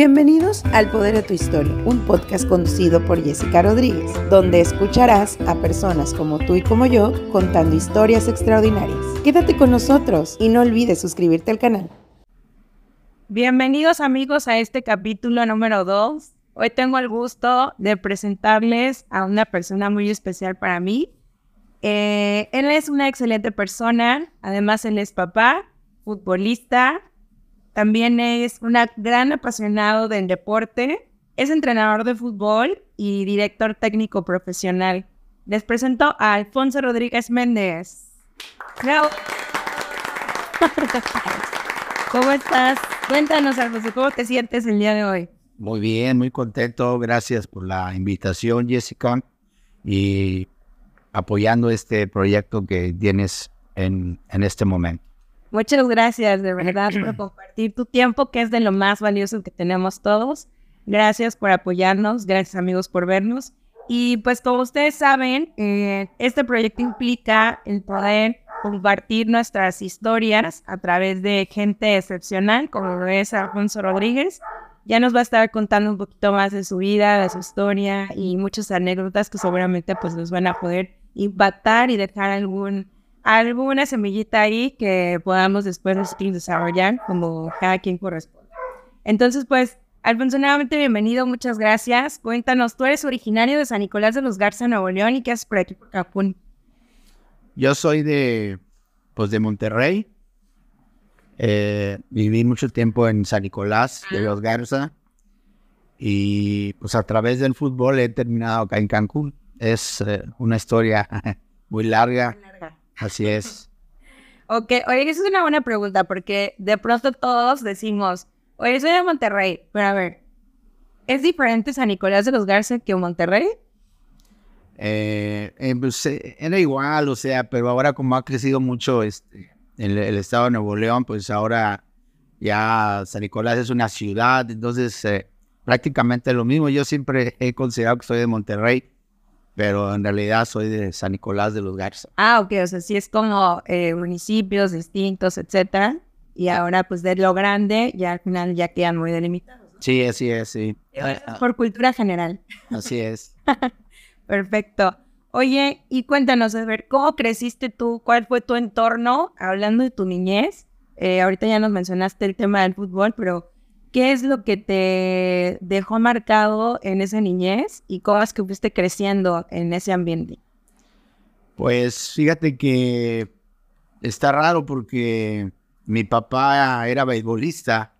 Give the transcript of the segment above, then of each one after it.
Bienvenidos al Poder de tu Historia, un podcast conducido por Jessica Rodríguez, donde escucharás a personas como tú y como yo contando historias extraordinarias. Quédate con nosotros y no olvides suscribirte al canal. Bienvenidos amigos a este capítulo número 2. Hoy tengo el gusto de presentarles a una persona muy especial para mí. Eh, él es una excelente persona, además él es papá, futbolista, también es un gran apasionado del deporte, es entrenador de fútbol y director técnico profesional. Les presento a Alfonso Rodríguez Méndez. ¿Cómo estás? Cuéntanos, Alfonso, ¿cómo te sientes el día de hoy? Muy bien, muy contento. Gracias por la invitación, Jessica, y apoyando este proyecto que tienes en, en este momento. Muchas gracias de verdad por compartir tu tiempo, que es de lo más valioso que tenemos todos. Gracias por apoyarnos, gracias amigos por vernos. Y pues como ustedes saben, eh, este proyecto implica el poder compartir nuestras historias a través de gente excepcional, como es Alfonso Rodríguez. Ya nos va a estar contando un poquito más de su vida, de su historia y muchas anécdotas que seguramente pues nos van a poder impactar y dejar algún alguna semillita ahí que podamos después desarrollar como cada quien corresponde. Entonces, pues, Alfonso, nuevamente bienvenido, muchas gracias. Cuéntanos, tú eres originario de San Nicolás de los Garza, Nuevo León, ¿y qué haces por aquí, por Capún? Yo soy de, pues, de Monterrey. Eh, viví mucho tiempo en San Nicolás de ah. los Garza. Y, pues, a través del fútbol he terminado acá en Cancún. Es eh, una historia muy larga. Así es. ok, oye, esa es una buena pregunta porque de pronto todos decimos, oye, soy de Monterrey, pero a ver, ¿es diferente San Nicolás de los Garza que Monterrey? Eh, eh, pues, eh, era igual, o sea, pero ahora como ha crecido mucho este, el, el, estado de Nuevo León, pues ahora ya San Nicolás es una ciudad, entonces prácticamente lo mismo. Yo siempre he considerado que soy de Monterrey, pero en realidad soy de San Nicolás de los Garza. Ah, ok, o sea, sí es como eh, municipios distintos, etcétera, y ahora pues de lo grande ya al final ya quedan muy delimitados. Sí, así es, sí. por cultura general. Así es. Perfecto. Oye, y cuéntanos, a ver, ¿cómo creciste tú? ¿Cuál fue tu entorno? Hablando de tu niñez, eh, ahorita ya nos mencionaste el tema del fútbol, pero ¿Qué es lo que te dejó marcado en esa niñez y cómo es que fuiste creciendo en ese ambiente? Pues fíjate que está raro porque mi papá era beisbolista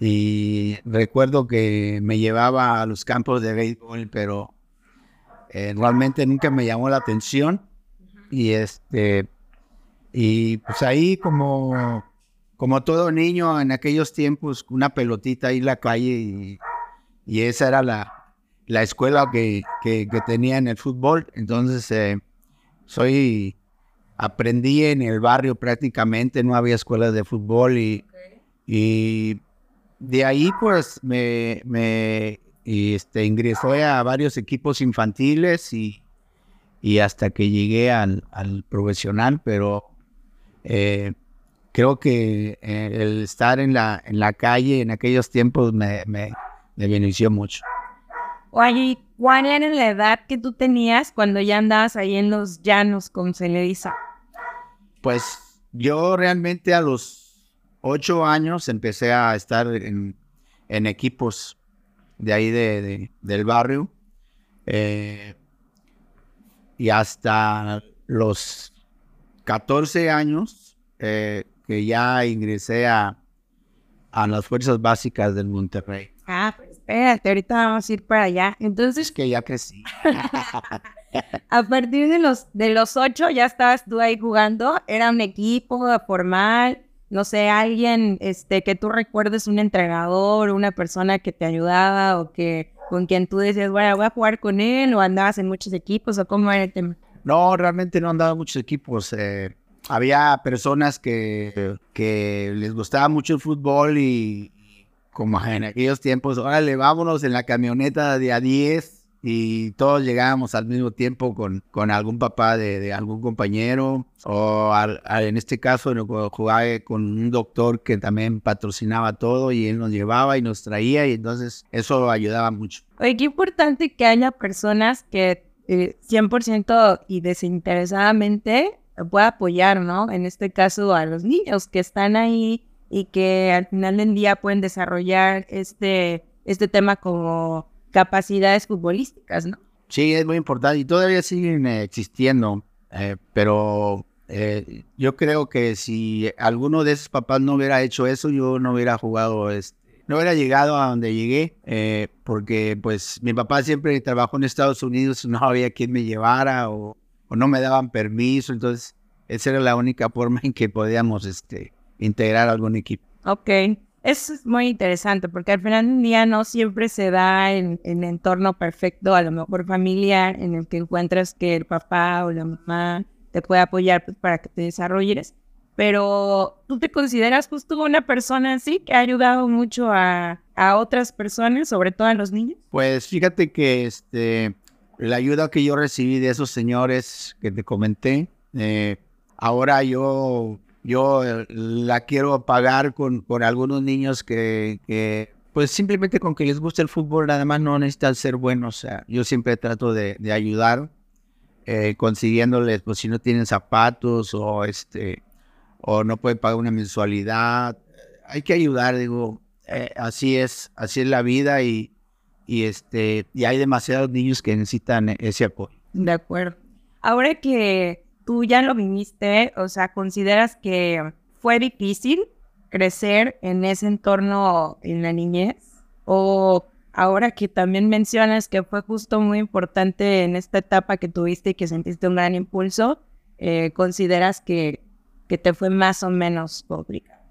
y recuerdo que me llevaba a los campos de béisbol, pero eh, realmente nunca me llamó la atención y este y pues ahí como como todo niño en aquellos tiempos, una pelotita ahí en la calle y, esa era la, la escuela que, que, tenía en el fútbol. Entonces, eh, soy, aprendí en el barrio prácticamente, no había escuelas de fútbol y, y de ahí pues me, me este, ingresó a varios equipos infantiles y, y hasta que llegué al, al profesional, pero... Eh, creo que eh, el estar en la, en la calle en aquellos tiempos me, me, benefició mucho. Oye, ¿cuál era la edad que tú tenías cuando ya andabas ahí en los llanos, con se Pues yo realmente a los ocho años empecé a estar en, en equipos de ahí de, del barrio. Eh, y hasta los 14 años eh, que ya ingresé a, a las fuerzas básicas del Monterrey. Ah, pues espérate, ahorita vamos a ir para allá. Entonces. Es que ya crecí. a partir de los, de los ocho ya estabas tú ahí jugando. Era un equipo formal. No sé, alguien este, que tú recuerdes, un entrenador, una persona que te ayudaba o que con quien tú decías, bueno, voy a jugar con él o andabas en muchos equipos o cómo era el tema. No, realmente no andaba en muchos equipos. Eh, había personas que, que les gustaba mucho el fútbol y como en aquellos tiempos, órale, vámonos en la camioneta de a 10 y todos llegábamos al mismo tiempo con, con algún papá de, de algún compañero o al- al- en este caso jugaba con un doctor que también patrocinaba todo y él nos llevaba y nos traía y entonces eso ayudaba mucho. Oye, qué importante que haya personas que eh, 100% y desinteresadamente pueda apoyar, ¿no? En este caso a los niños que están ahí y que al final del día pueden desarrollar este, este tema como capacidades futbolísticas, ¿no? Sí, es muy importante y todavía siguen eh, existiendo, eh, pero eh, yo creo que si alguno de esos papás no hubiera hecho eso, yo no hubiera jugado, este, no hubiera llegado a donde llegué, eh, porque pues mi papá siempre trabajó en Estados Unidos no había quien me llevara o, o no me daban permiso, entonces esa era la única forma en que podíamos este, integrar algún equipo. Ok, eso es muy interesante porque al final del día no siempre se da en en el entorno perfecto, a lo mejor familiar, en el que encuentras que el papá o la mamá te puede apoyar pues, para que te desarrolles. Pero tú te consideras justo una persona así que ha ayudado mucho a, a otras personas, sobre todo a los niños. Pues fíjate que este, la ayuda que yo recibí de esos señores que te comenté, eh, ahora yo, yo eh, la quiero pagar con, con algunos niños que, pues simplemente con que les guste el fútbol, nada más no necesitan ser buenos. O sea, yo siempre trato de, de ayudar, eh, consiguiéndoles, pues si no tienen zapatos o este, o no pueden pagar una mensualidad, hay que ayudar, digo, eh, así es, así es la vida y, y este y hay demasiados niños que necesitan ese apoyo. De acuerdo. Ahora que tú ya lo viniste, o sea, ¿consideras que fue difícil crecer en ese entorno en la niñez? ¿O ahora que también mencionas que fue justo muy importante en esta etapa que tuviste y que sentiste un gran impulso, eh, ¿consideras que, que te fue más o menos complicado?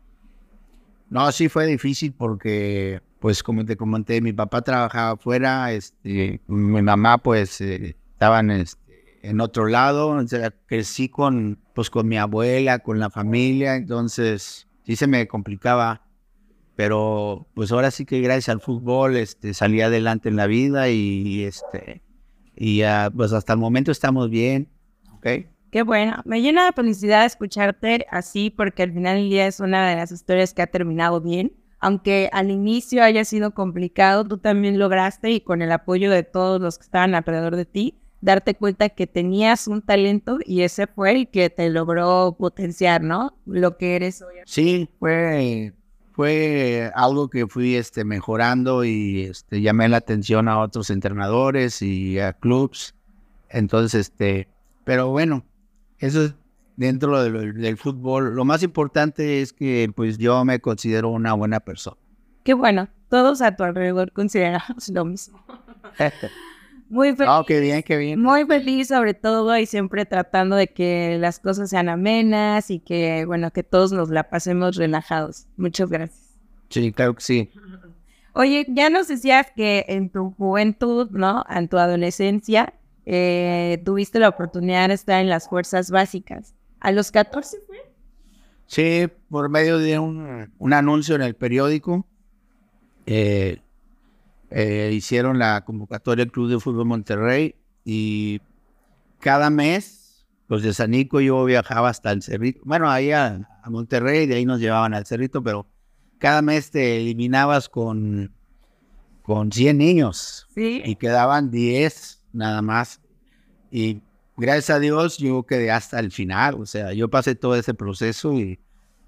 No, sí fue difícil porque, pues como te comenté, mi papá trabajaba afuera, este, mi mamá pues eh, estaban este, en otro lado, crecí con, pues con mi abuela, con la familia, entonces sí se me complicaba, pero pues ahora sí que gracias al fútbol, este, salí adelante en la vida y, este, y ah, pues hasta el momento estamos bien, ¿ok? Qué bueno, me llena de felicidad escucharte así porque al final del día es una de las historias que ha terminado bien. Aunque al inicio haya sido complicado, tú también lograste y con el apoyo de todos los que estaban alrededor de ti, darte cuenta que tenías un talento y ese fue el que te logró potenciar, ¿no? Lo que eres hoy. Sí, fue, fue algo que fui este, mejorando y este, llamé la atención a otros entrenadores y a clubs. Entonces, este, pero bueno, eso es dentro de lo- del fútbol. Lo más importante es que pues yo me considero una buena persona. Qué bueno, todos a tu alrededor consideramos lo mismo. Muy feliz. oh, qué bien, qué bien. Muy feliz sobre todo y siempre tratando de que las cosas sean amenas y que, bueno, que todos nos la pasemos relajados. Muchas gracias. Sí, claro que sí. Oye, ya nos decías que en tu juventud, ¿no? En tu adolescencia, eh, tuviste la oportunidad de estar en las fuerzas básicas. ¿A los 14 fue? Sí, por medio de un, un anuncio en el periódico, eh, eh, hicieron la convocatoria del Club de Fútbol Monterrey y cada mes, los de Sanico yo viajaba hasta el Cerrito, bueno, ahí a, a Monterrey, de ahí nos llevaban al Cerrito, pero cada mes te eliminabas con, con 100 niños Sí. y quedaban 10 nada más. Y gracias a Dios yo quedé hasta el final, o sea, yo pasé todo ese proceso y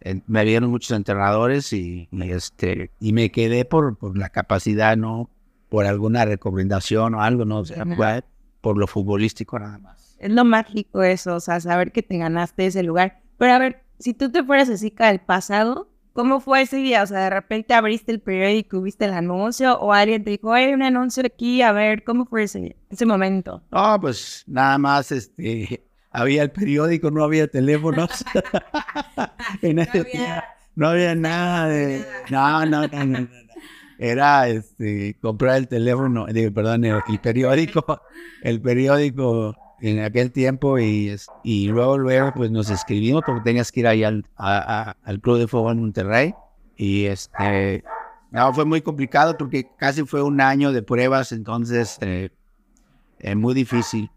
eh, me vieron muchos entrenadores y, y, este y me quedé por, por la capacidad, no por alguna recomendación o algo, no, o sea, fue por lo futbolístico nada más. Es lo mágico eso, o sea, saber que te ganaste ese lugar. Pero a ver, si tú te fueras así al pasado, ¿cómo fue ese día? O sea, de repente abriste el periódico, viste el anuncio, o alguien te dijo, hay un anuncio aquí, a ver, ¿cómo fue ese, ese momento? No, pues nada más, este, había el periódico, no había teléfonos. En ese día no había nada de... No, no, no, no, no, no. Era, este, comprar el teléfono, digo, perdón, el, el periódico, el periódico en aquel tiempo y, y luego, luego, pues nos escribimos porque tenías que ir ahí al, a- al Club de Fútbol Monterrey y este... No, fue muy complicado porque casi fue un año de pruebas, entonces... eh, eh, muy difícil,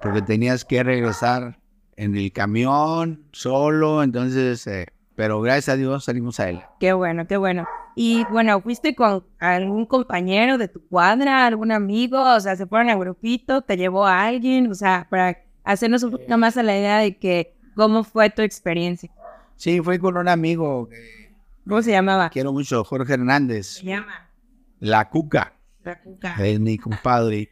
porque tenías que regresar en el camión solo, entonces, eh, pero gracias a Dios salimos a él. Qué bueno, qué bueno. Y bueno, ¿fuiste con algún compañero de tu cuadra, algún amigo? O sea, ¿se fueron a grupito? ¿Te llevó a alguien? O sea, para hacernos un poquito más a la idea de que cómo fue tu experiencia. Sí, fui con un amigo que ¿Cómo se llamaba? quiero mucho, Jorge Hernández, Se llama La Cuca, La Cuca. es mi compadre.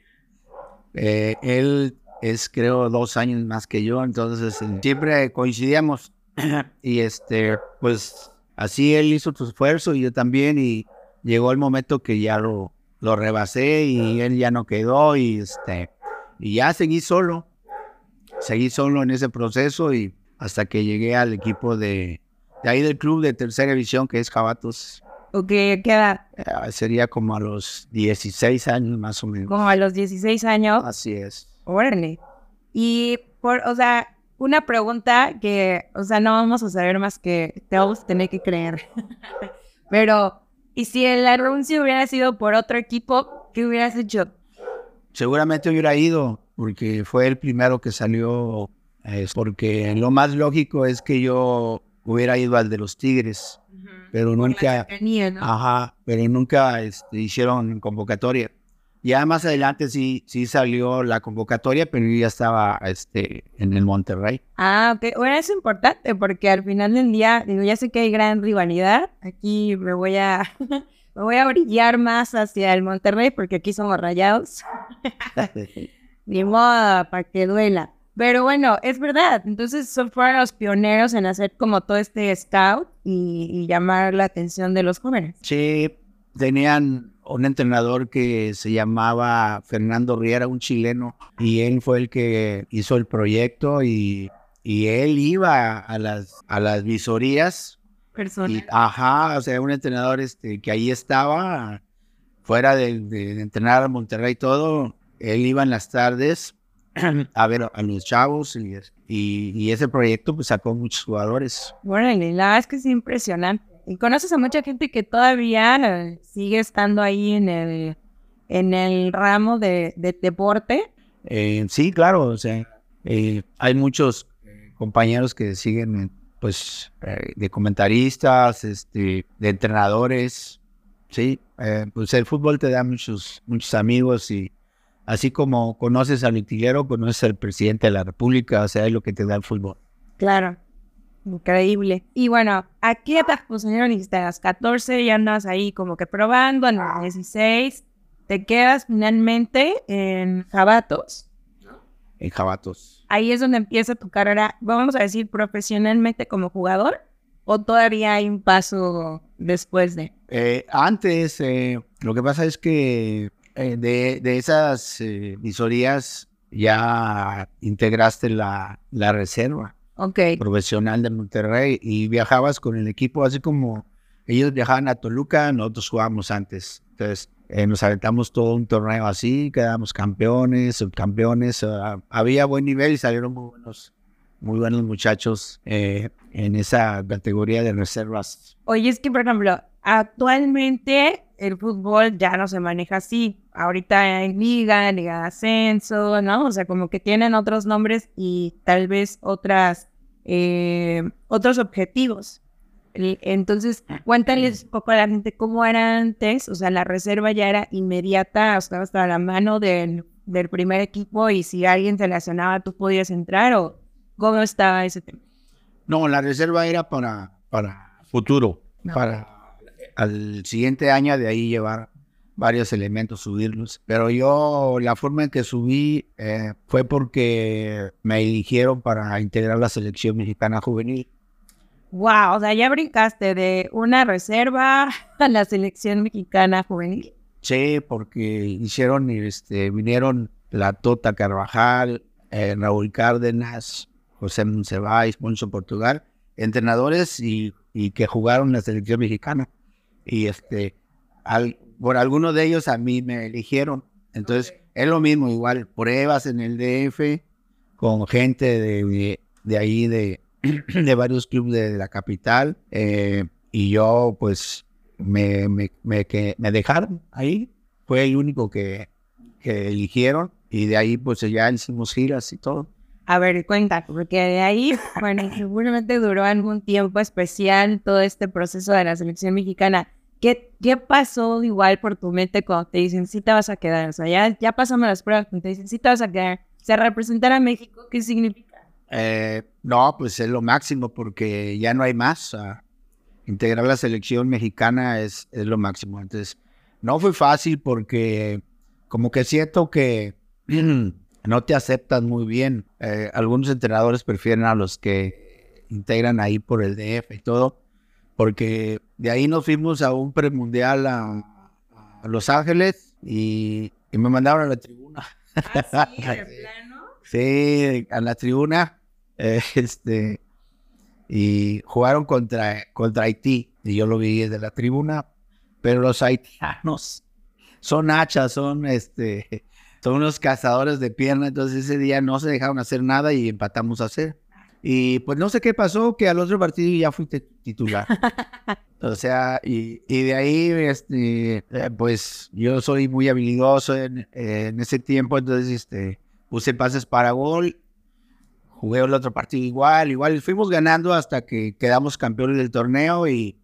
Eh, él es creo dos años más que yo, entonces eh, siempre coincidíamos y este, pues así él hizo su esfuerzo y yo también y llegó el momento que ya lo, lo rebasé y él ya no quedó y este, y ya seguí solo, seguí solo en ese proceso y hasta que llegué al equipo de, de ahí del club de tercera división que es Jabatos. Ok, ¿qué edad? Eh, sería como a los 16 años más o menos. Como a los 16 años. Así es. Órale. Y, por, o sea, una pregunta que, o sea, no vamos a saber más que te vamos a tener que creer. Pero, ¿y si el anuncio hubiera sido por otro equipo, qué hubieras hecho? Seguramente hubiera ido, porque fue el primero que salió, eh, porque lo más lógico es que yo hubiera ido al de los Tigres, pero nunca, cercanía, ¿no? ajá, pero nunca este, hicieron convocatoria. Ya más adelante sí, sí salió la convocatoria, pero yo ya estaba este, en el Monterrey. Ah, ok. Bueno, es importante porque al final del día, digo, ya sé que hay gran rivalidad. Aquí me voy a, me voy a brillar más hacia el Monterrey porque aquí somos rayados. Ni modo, para que duela. Pero bueno, es verdad. Entonces fueron los pioneros en hacer como todo este scout y, y llamar la atención de los jóvenes. Sí, tenían un entrenador que se llamaba Fernando Riera, un chileno, y él fue el que hizo el proyecto y, y él iba a las, a las visorías. Personas. Y, ajá, o sea, un entrenador este, que ahí estaba, fuera de, entrenar a Monterrey y todo, él iba en las tardes a ver a los chavos y, y, y ese proyecto pues sacó muchos jugadores. Órale, la verdad es que es impresionante. Y conoces a mucha gente que todavía eh, sigue estando ahí en el, en el ramo de, de deporte. Eh, sí, claro, o sea, eh, hay muchos compañeros que siguen, pues, eh, de comentaristas, este, de entrenadores, sí, pues el fútbol te da muchos, muchos amigos y así como conoces al utilero, conoces al presidente de la república, o sea, es lo que te da el fútbol. Claro, increíble. Y bueno, ¿a qué edad, a las 14 ya andas ahí como que probando, a los 16 te quedas finalmente en Jabatos. En Jabatos. Ahí es donde empieza tu carrera, vamos a decir, profesionalmente como jugador, o todavía hay un paso después de. Eh, antes, eh, lo que pasa es que eh, de, de esas eh, visorías ya integraste la, la reserva. Ok, profesional de Monterrey y viajabas con el equipo, así como ellos viajaban a Toluca, nosotros jugábamos antes. Entonces, eh, nos aventamos todo un torneo así, quedamos campeones, subcampeones. ah, había buen nivel y salieron muy buenos, muy buenos muchachos eh, en esa categoría de reservas. Oye, es que, por ejemplo, actualmente el fútbol ya no se maneja así. Ahorita hay liga, liga de ascenso, ¿no? O sea, como que tienen otros nombres y tal vez otras, eh, otros objetivos. Entonces, cuéntales un poco a la gente cómo era antes. O sea, la reserva ya era inmediata, o sea, hasta la mano del, del primer equipo y si alguien se lesionaba, tú podías entrar o cómo estaba ese tema. No, la reserva era para, para futuro, No. para al siguiente año de ahí llevar varios elementos, subirlos. Pero yo la forma en que subí eh, fue porque me eligieron para integrar la selección mexicana juvenil. Wow, o sea, ya brincaste de una reserva a la selección mexicana juvenil. Sí, porque hicieron, este, vinieron la Tota Carvajal, eh, Raúl Cárdenas, José Monsiváis, Poncho Portugal, entrenadores y, y que jugaron la selección mexicana. Y este, al- por algunos de ellos a mí me eligieron. Entonces, es lo mismo, igual, pruebas en el DF con gente de, de, de ahí, de, de varios clubes de, la capital. eh, y yo, pues, me, me, me, que, me dejaron ahí. Fue el único que, que eligieron. y de ahí pues ya hicimos giras y todo. A ver, cuenta, porque de ahí, bueno, seguramente duró algún tiempo especial todo este proceso de la selección mexicana. ¿Qué, ¿Qué pasó igual por tu mente cuando te dicen sí te vas a quedar? O sea, ya, ya pasamos las pruebas, cuando te dicen sí te vas a quedar. O sea, representar a México, ¿qué significa? Eh, no, pues es lo máximo porque ya no hay más. integrar la selección mexicana es, es lo máximo. Entonces, no fue fácil porque como que siento que no te aceptan muy bien. Eh, algunos entrenadores prefieren a los que integran ahí por el DF y todo, porque de ahí nos fuimos a un premundial a, a Los Ángeles y, me mandaron a la tribuna. ¿Ah, sí, plano? sí, a la tribuna. Eh, este, y jugaron contra, contra Haití y yo lo vi desde la tribuna, pero los haitianos son hachas, son este, son unos cazadores de pierna, entonces ese día no se dejaron hacer nada y empatamos a hacer. Y pues no sé qué pasó, que al otro partido ya fui titular. o sea, y, de ahí, este, eh, pues yo soy muy habilidoso en, en, ese tiempo, entonces este, puse pases para gol, jugué el otro partido igual, igual, fuimos ganando hasta que quedamos campeones del torneo y,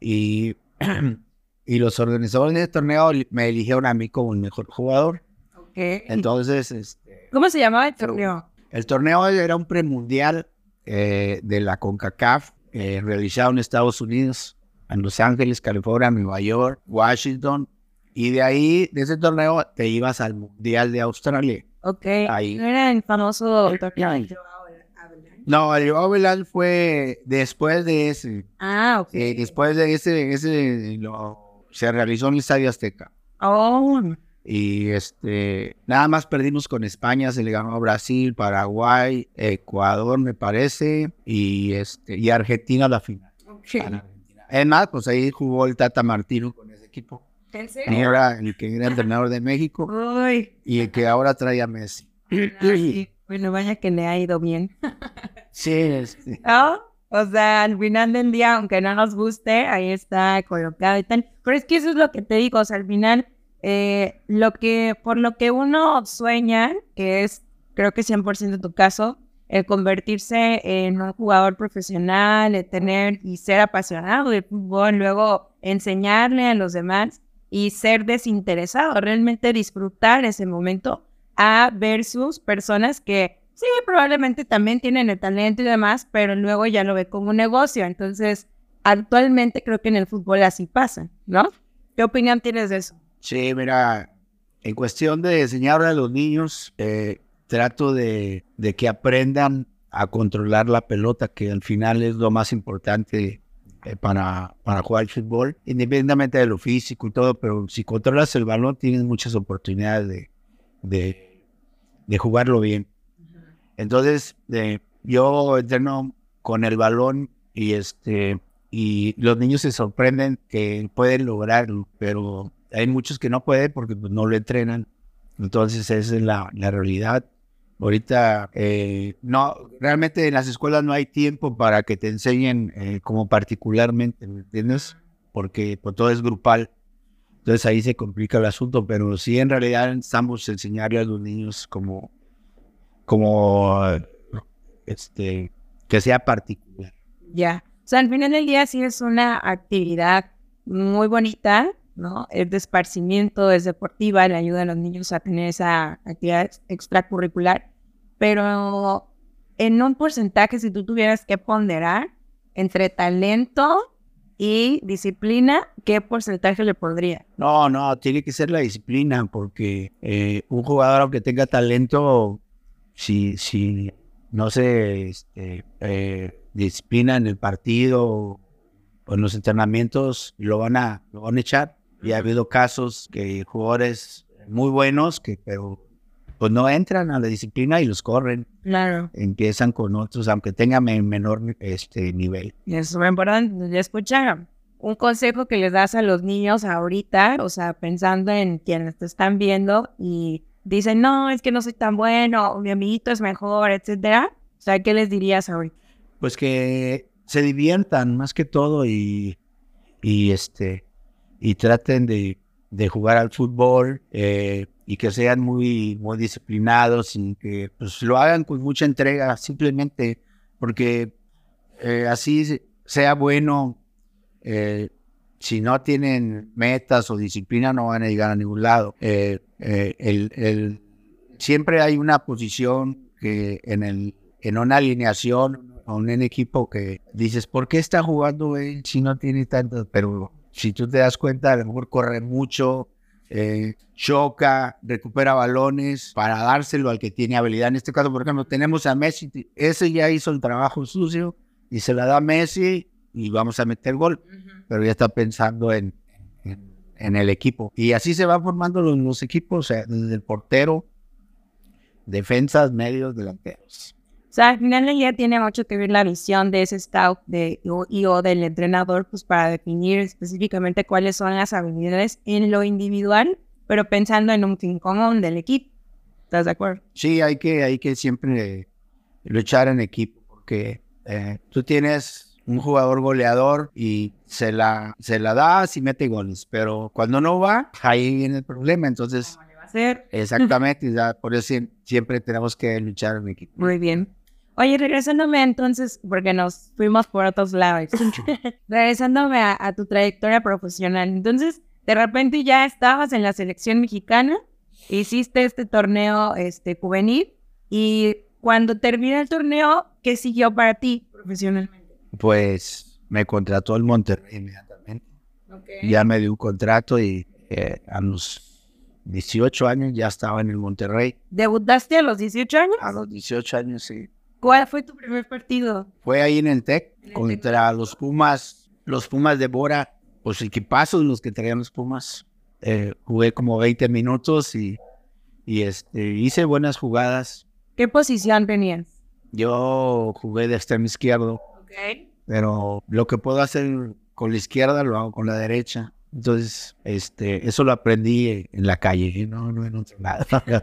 y, y los organizadores del torneo me eligieron a mí como el mejor jugador. Entonces, este, ¿cómo se llamaba el torneo? El torneo era un premundial eh, de la CONCACAF eh, realizado en Estados Unidos, en Los Ángeles, California, Nueva York, Washington. Y de ahí, de ese torneo, te ibas al Mundial de Australia. Ok. Ahí. ¿No era el famoso torneo No, el Joao fue después de ese. Ah, ok. Eh, después de ese, ese lo, se realizó en el Estadio Azteca. Oh. Y este, nada más perdimos con España, se le ganó a Brasil, Paraguay, Ecuador, me parece, y este, y Argentina la final. Es más, pues ahí jugó el Tata Martino con ese equipo. ¿En serio? Era el que era entrenador de México y el que ahora trae a Messi. Bueno, vaya que le ha ido bien. sí, este. O sea, al final del día, aunque no nos guste, ahí está colocado y tal. Pero es que eso es lo que te digo, o sea, al final eh, lo que, por lo que uno sueña, que es creo que 100% tu caso, el convertirse en un jugador profesional, el tener y ser apasionado de fútbol, luego enseñarle a los demás y ser desinteresado, realmente disfrutar ese momento a versus personas que sí, probablemente también tienen el talento y demás, pero luego ya lo ve como un negocio. Entonces, actualmente creo que en el fútbol así pasa, ¿no? ¿Qué opinión tienes de eso? Sí, mira, en cuestión de enseñarle a los niños, eh, trato de, que aprendan a controlar la pelota, que al final es lo más importante eh, para, para jugar fútbol, independientemente de lo físico y todo, pero si controlas el balón tienes muchas oportunidades de, de, jugarlo bien. Entonces, eh, yo entreno con el balón y este y los niños se sorprenden que pueden lograrlo, pero hay muchos que no pueden porque pues, no lo entrenan. Entonces esa es la, la realidad. Ahorita, eh, no, realmente en las escuelas no hay tiempo para que te enseñen eh, como particularmente, ¿me entiendes? Porque pues, todo es grupal. Entonces ahí se complica el asunto, pero sí en realidad estamos enseñarle a los niños como, como, este, que sea particular. Ya, o sea, al final del día sí es una actividad muy bonita, ¿no? Es de esparcimiento, es deportiva, le ayuda a los niños a tener esa actividad extracurricular, pero en un porcentaje, si tú tuvieras que ponderar entre talento y disciplina, ¿qué porcentaje le podría? No, no, tiene que ser la disciplina, porque eh, un jugador, aunque tenga talento, si, si no se este, eh, disciplina en el partido o en los entrenamientos, lo van a, lo van a echar. Y ha habido casos que jugadores muy buenos que pero pues no entran a la disciplina y los corren. Claro. Empiezan con otros, aunque tengan menor este nivel. Eso es muy importante. Ya escucharon. Un consejo que les das a los niños ahorita, o sea, pensando en quienes te están viendo y dicen, no, es que no soy tan bueno, mi amiguito es mejor, etcétera. O sea, ¿qué les dirías ahorita? Pues que se diviertan más que todo y, y este y traten de, jugar al fútbol eh, y que sean muy, muy disciplinados y que pues, lo hagan con mucha entrega, simplemente porque eh, así sea bueno, eh, si no tienen metas o disciplina no van a llegar a ningún lado. El, el, siempre hay una posición que en, el, en una alineación o en un equipo que dices, ¿por qué está jugando él si no tiene tanto? Pero si tú te das cuenta, a lo mejor corre mucho, eh, choca, recupera balones para dárselo al que tiene habilidad. En este caso, por ejemplo, tenemos a Messi, ese ya hizo el trabajo sucio y se la da a Messi y vamos a meter gol, pero ya está pensando en, en, el equipo. Y así se van formando los, los equipos, desde el portero, defensas, medios, delanteros. O sea, al final ya tiene mucho que ver la visión de ese scout de, y o del entrenador, pues para definir específicamente cuáles son las habilidades en lo individual, pero pensando en un fin común del equipo. ¿Estás de acuerdo? Sí, hay que, hay que siempre luchar en equipo, porque eh, tú tienes un jugador goleador y se la, se la das y mete goles, pero cuando no va, ahí viene el problema. Entonces, ¿Cómo le va a hacer? exactamente, por eso siempre tenemos que luchar en equipo. Muy bien. Oye, regresándome entonces, porque nos fuimos por otros lados, regresándome a, tu trayectoria profesional, entonces de repente ya estabas en la selección mexicana, hiciste este torneo este, juvenil y cuando termina el torneo, ¿qué siguió para ti profesionalmente? Pues me contrató el Monterrey inmediatamente. Ya me dio un contrato y eh, a los 18 años ya estaba en el Monterrey. ¿Debutaste a los 18 años? A los 18 años, sí. ¿Cuál fue tu primer partido? Fue ahí en el TEC, contra los Pumas, los Pumas de Bora, pues equipazos los que traían los Pumas. Eh, jugué como 20 minutos y, y este, hice buenas jugadas. ¿Qué posición tenías? Yo jugué de extremo izquierdo. Ok. Pero lo que puedo hacer con la izquierda lo hago con la derecha. Entonces, este, eso lo aprendí en la calle, no, no en otro lado. no,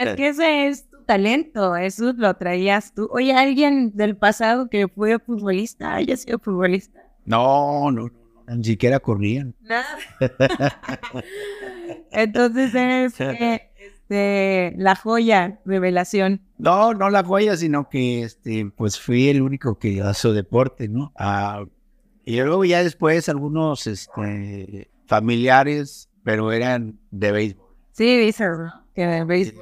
es que ese es talento, eso lo traías tú. Oye, alguien del pasado que fue futbolista, haya sido futbolista. No, no, no, ni siquiera corrían. Nada. Entonces es este, la joya, revelación. No, no la joya, sino que este, pues fui el único que hizo deporte, ¿no? Ah, y luego ya después algunos este, familiares, pero eran de béisbol. Sí,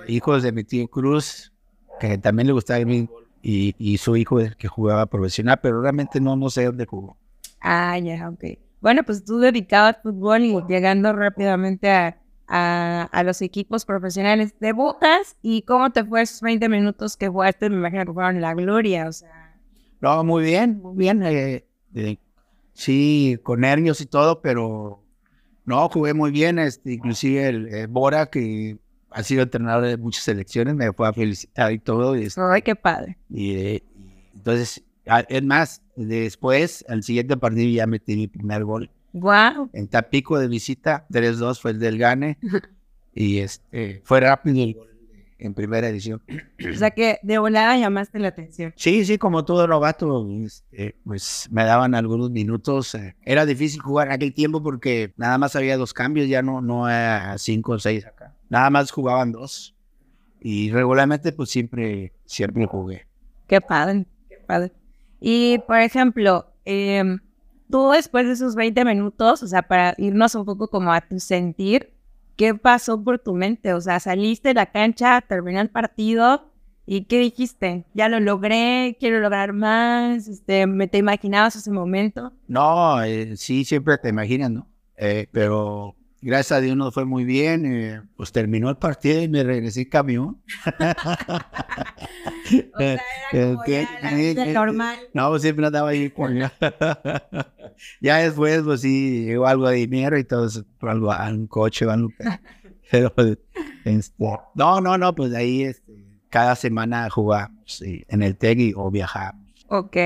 Hijos de mi tío Cruz, que también le gustaba el y, y su hijo que jugaba profesional, pero realmente no, no sé dónde jugó. Ah, ya, ok. Bueno, pues tú dedicado al fútbol y llegando rápidamente a, a, los equipos profesionales, debutas y cómo te fue esos 20 minutos que jugaste, me imagino que fueron la gloria, o sea. No, muy bien, muy bien. Eh, eh, sí, con nervios y todo, pero no, jugué muy bien. Este, inclusive el, el Bora, que ha sido entrenador de muchas selecciones, me fue a felicitar y todo. Y, Ay, qué padre. Y, entonces, es más, después, al siguiente partido ya metí mi primer gol. Wow. En Tapico de visita, 3-2 fue el del Gane. y este, fue rápido el gol en primera edición. O sea que de volada llamaste la atención. Sí, sí, como todo novato, este, pues me daban algunos minutos. Eh, era difícil jugar en aquel tiempo porque nada más había dos cambios, ya no, no era cinco o seis acá. Nada más jugaban dos. Y regularmente, pues siempre, siempre jugué. Qué padre, qué padre. Y, por ejemplo, em, tú después de esos 20 minutos, o sea, para irnos un poco como a tu sentir, ¿qué pasó por tu mente? O sea, saliste de la cancha, terminó el partido y ¿qué dijiste? Ya lo logré, quiero lograr más, este, ¿me te imaginabas ese momento? No, eh, sí, siempre te imaginas, ¿no? Eh, pero gracias a Dios nos fue muy bien, eh, pues terminó el partido y me regresé en camión. o sea, era como ya normal. No, siempre andaba ahí con ya después, pues sí, llegó algo de dinero y todo eso, algo, un coche, algo. Pero, no, no, no, pues ahí este, cada semana jugamos en el TEG o viajamos. Ok.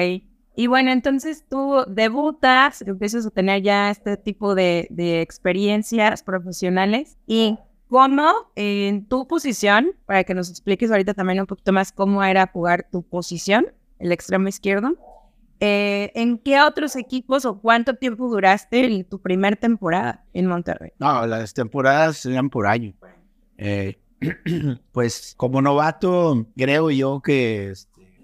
Y bueno, entonces tú debutas, empiezas a tener ya este tipo de, de experiencias profesionales y cómo en tu posición, para que nos expliques ahorita también un poquito más cómo era jugar tu posición, el extremo izquierdo, eh, ¿En qué otros equipos o cuánto tiempo duraste en tu primera temporada en Monterrey? No, las temporadas eran por año. Eh, pues como novato, creo yo que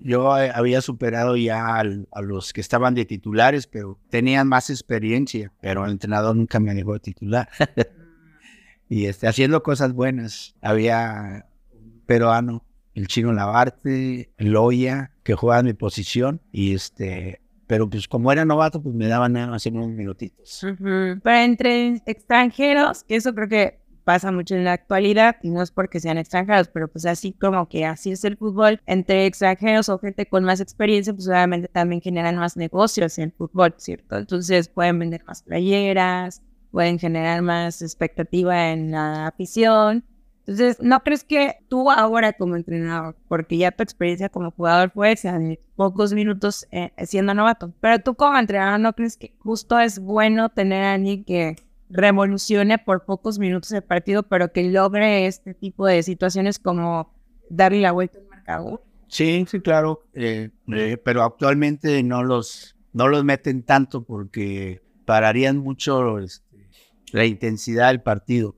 yo había superado ya a los que estaban de titulares, pero tenían más experiencia, pero el entrenador nunca me dejó de titular. y este, haciendo cosas buenas. Había un peruano, el chino Lavarte, el Loya, que jugaba en mi posición, y este, pero pues como era novato, pues me daban nada más unos minutitos. Pero entre extranjeros, eso creo que pasa mucho en la actualidad, y no es porque sean extranjeros, pero pues así como que así es el fútbol, entre extranjeros o gente con más experiencia, pues obviamente también generan más negocios en el fútbol, ¿cierto? Entonces pueden vender más playeras, pueden generar más expectativa en la afición. Entonces, ¿no crees que tú ahora como entrenador, porque ya tu experiencia como jugador fue de pocos minutos eh, siendo novato, pero tú como entrenador, ¿no crees que justo es bueno tener a alguien que revolucione por pocos minutos el partido, pero que logre este tipo de situaciones como darle la vuelta al marcador? Sí, sí, claro, eh, eh, pero actualmente no los, no los meten tanto porque pararían mucho este, la intensidad del partido.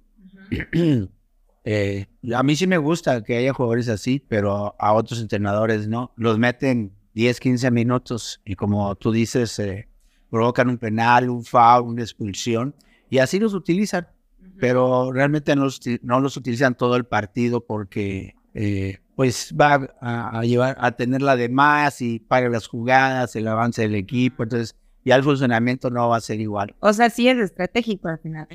Eh, a mí sí me gusta que haya jugadores así, pero a, otros entrenadores no. Los meten 10, 15 minutos y como tú dices, eh, provocan un penal, un foul, una expulsión y así los utilizan. Pero realmente no los, no los utilizan todo el partido porque eh, pues va a, llevar a tenerla de más y para las jugadas, el avance del equipo. Entonces ya el funcionamiento no va a ser igual. O sea, sí es estratégico al final.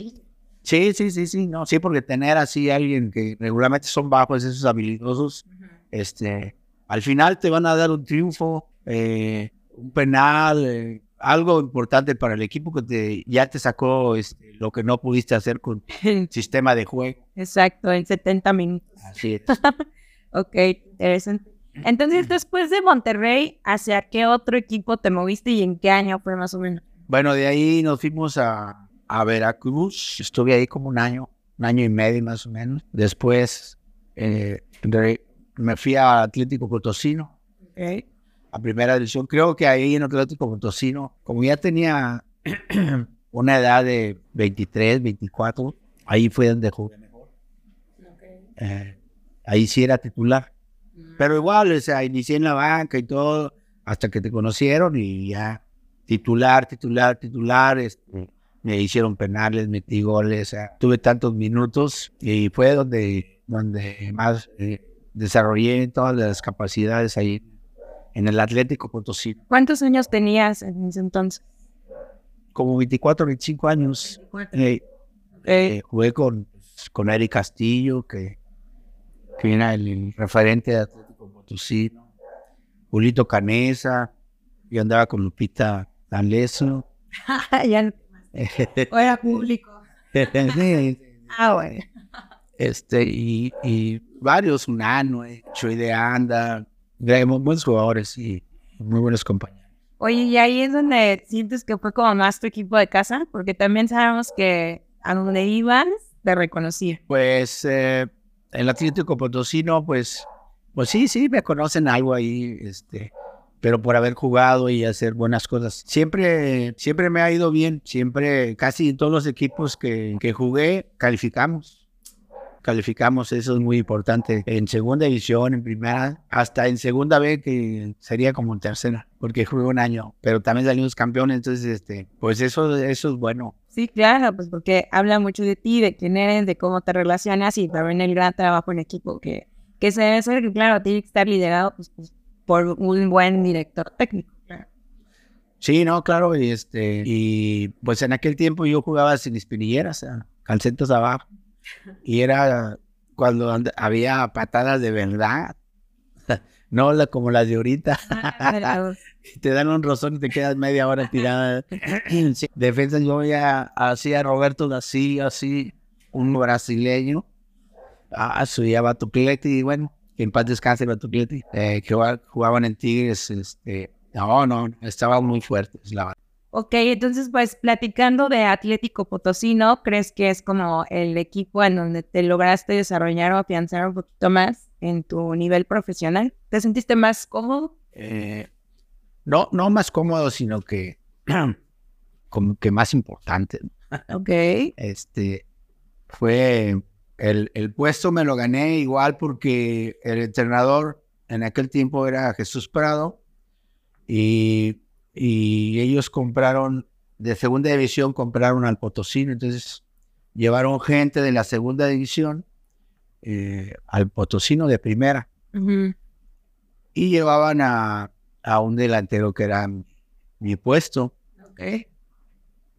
Sí, sí, sí, sí, no, sí, porque tener así a alguien que regularmente son bajos, esos habilidosos, este, al final te van a dar un triunfo, eh, un penal, eh, algo importante para el equipo que te, ya te sacó este, lo que no pudiste hacer con el sistema de juego. Exacto, en 70 minutos. Así es. ok, interesante. Entonces, después de Monterrey, ¿hacia qué otro equipo te moviste y en qué año fue más o menos? Bueno, de ahí nos fuimos a, a Veracruz. Estuve ahí como un año, un año y medio más o menos. Después eh, me fui a Atlético Potosino. A primera división. Creo que ahí en Atlético Potosino, como ya tenía una edad de 23, 24, ahí fue donde jugué mejor. Eh, ahí sí era titular. Mm. Pero igual, o sea, inicié en la banca y todo, hasta que te conocieron y ya titular, titular, titular. Este, me hicieron penales, metí goles, tuve tantos minutos y fue donde, donde más eh, desarrollé todas las capacidades ahí en el Atlético Potosí. ¿Cuántos años tenías en ese entonces? Como 24, 25 años. Eh, eh, jugué con, con Eric Castillo, que, que era el, referente de Atlético Potosí. Julito Canesa, yo andaba con Lupita Danleso. ya o era público. ah, bueno. Este, y, y varios, Unano, Chuy de Anda, buenos jugadores y muy buenos compañeros. Oye, y ahí es donde sientes que fue como más tu equipo de casa, porque también sabemos que a donde ibas te reconocía. Pues eh, en el Atlético Potosino, pues, pues sí, sí, me conocen algo ahí, este, pero por haber jugado y hacer buenas cosas. Siempre, siempre me ha ido bien, siempre, casi en todos los equipos que, que jugué, calificamos. Calificamos, eso es muy importante. En segunda división, en primera, hasta en segunda B, que sería como en tercera, porque jugué un año, pero también salimos campeones, entonces, este, pues eso, eso es bueno. Sí, claro, pues porque habla mucho de ti, de quién eres, de cómo te relacionas y también el gran trabajo en equipo que, que se debe hacer, que claro, tiene que estar liderado pues, pues por un buen director técnico. Sí, no, claro, y este, y pues en aquel tiempo yo jugaba sin espinilleras, calcetas abajo, y era cuando había patadas de verdad, no como las de ahorita. Ah, te dan un rozón y te quedas media hora tirada. Defensa, yo ya hacía Roberto así, así, un brasileño, ah, subía Batuclete y bueno, que en paz descanse Batucleti, eh, que jugaban en Tigres, este, no, no, estaban muy fuertes, la verdad. Ok, entonces pues platicando de Atlético Potosino, ¿crees que es como el equipo en donde te lograste desarrollar o afianzar un poquito más en tu nivel profesional? ¿Te sentiste más cómodo? Eh, no, no más cómodo, sino que como que más importante. Ok. Este fue el, el puesto me lo gané igual porque el entrenador en aquel tiempo era Jesús Prado y, y ellos compraron, de segunda división compraron al Potosino, entonces llevaron gente de la segunda división eh, al Potosino de primera y llevaban a, a un delantero que era mi, mi puesto, Ok.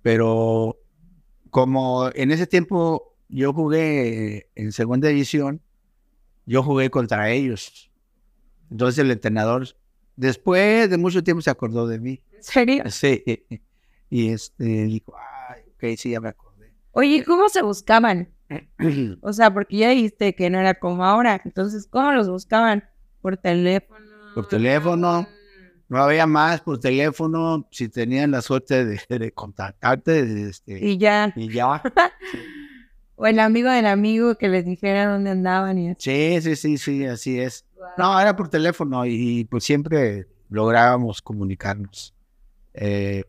pero como en ese tiempo yo jugué en segunda división, yo jugué contra ellos. Entonces el entrenador, después de mucho tiempo, se acordó de mí. ¿En serio? Sí. Y este dijo, ay, ok, sí, ya me acordé. Oye, ¿cómo se buscaban? O sea, porque ya dijiste que no era como ahora. Entonces, ¿cómo los buscaban? ¿Por teléfono? Por teléfono. No había más por teléfono, si tenían la suerte de, de contactarte, este, Y ya. y ya. O el amigo del amigo que les dijera dónde andaban y así. Sí, sí, sí, sí, así es. No, era por teléfono y, pues siempre lográbamos comunicarnos. Eh,